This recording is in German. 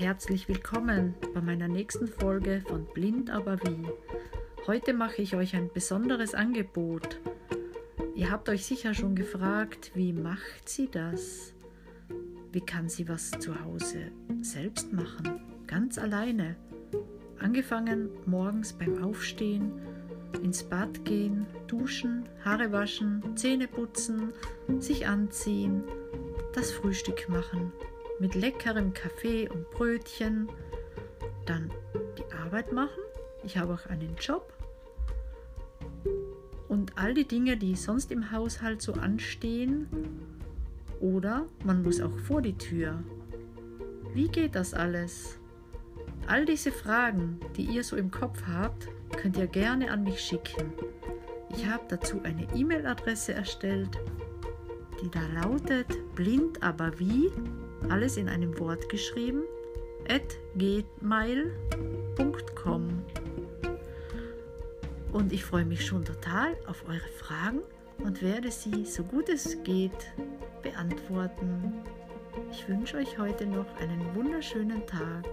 Herzlich willkommen bei meiner nächsten Folge von Blind aber wie. Heute mache ich euch ein besonderes Angebot. Ihr habt euch sicher schon gefragt, wie macht sie das? Wie kann sie was zu Hause selbst machen? Ganz alleine. Angefangen morgens beim Aufstehen, ins Bad gehen, duschen, Haare waschen, Zähne putzen, sich anziehen, das Frühstück machen, mit leckerem Kaffee und Brötchen, dann die Arbeit machen. Ich habe auch einen Job. Und all die Dinge, die sonst im Haushalt so anstehen. Oder man muss auch vor die Tür. Wie geht das alles? All diese Fragen, die ihr so im Kopf habt, könnt ihr gerne an mich schicken. Ich habe dazu eine E-Mail-Adresse erstellt, die da lautet blind aber wie, alles in einem Wort geschrieben, at gmail.com. Und ich freue mich schon total auf eure Fragen und werde sie so gut es geht beantworten. Ich wünsche euch heute noch einen wunderschönen Tag.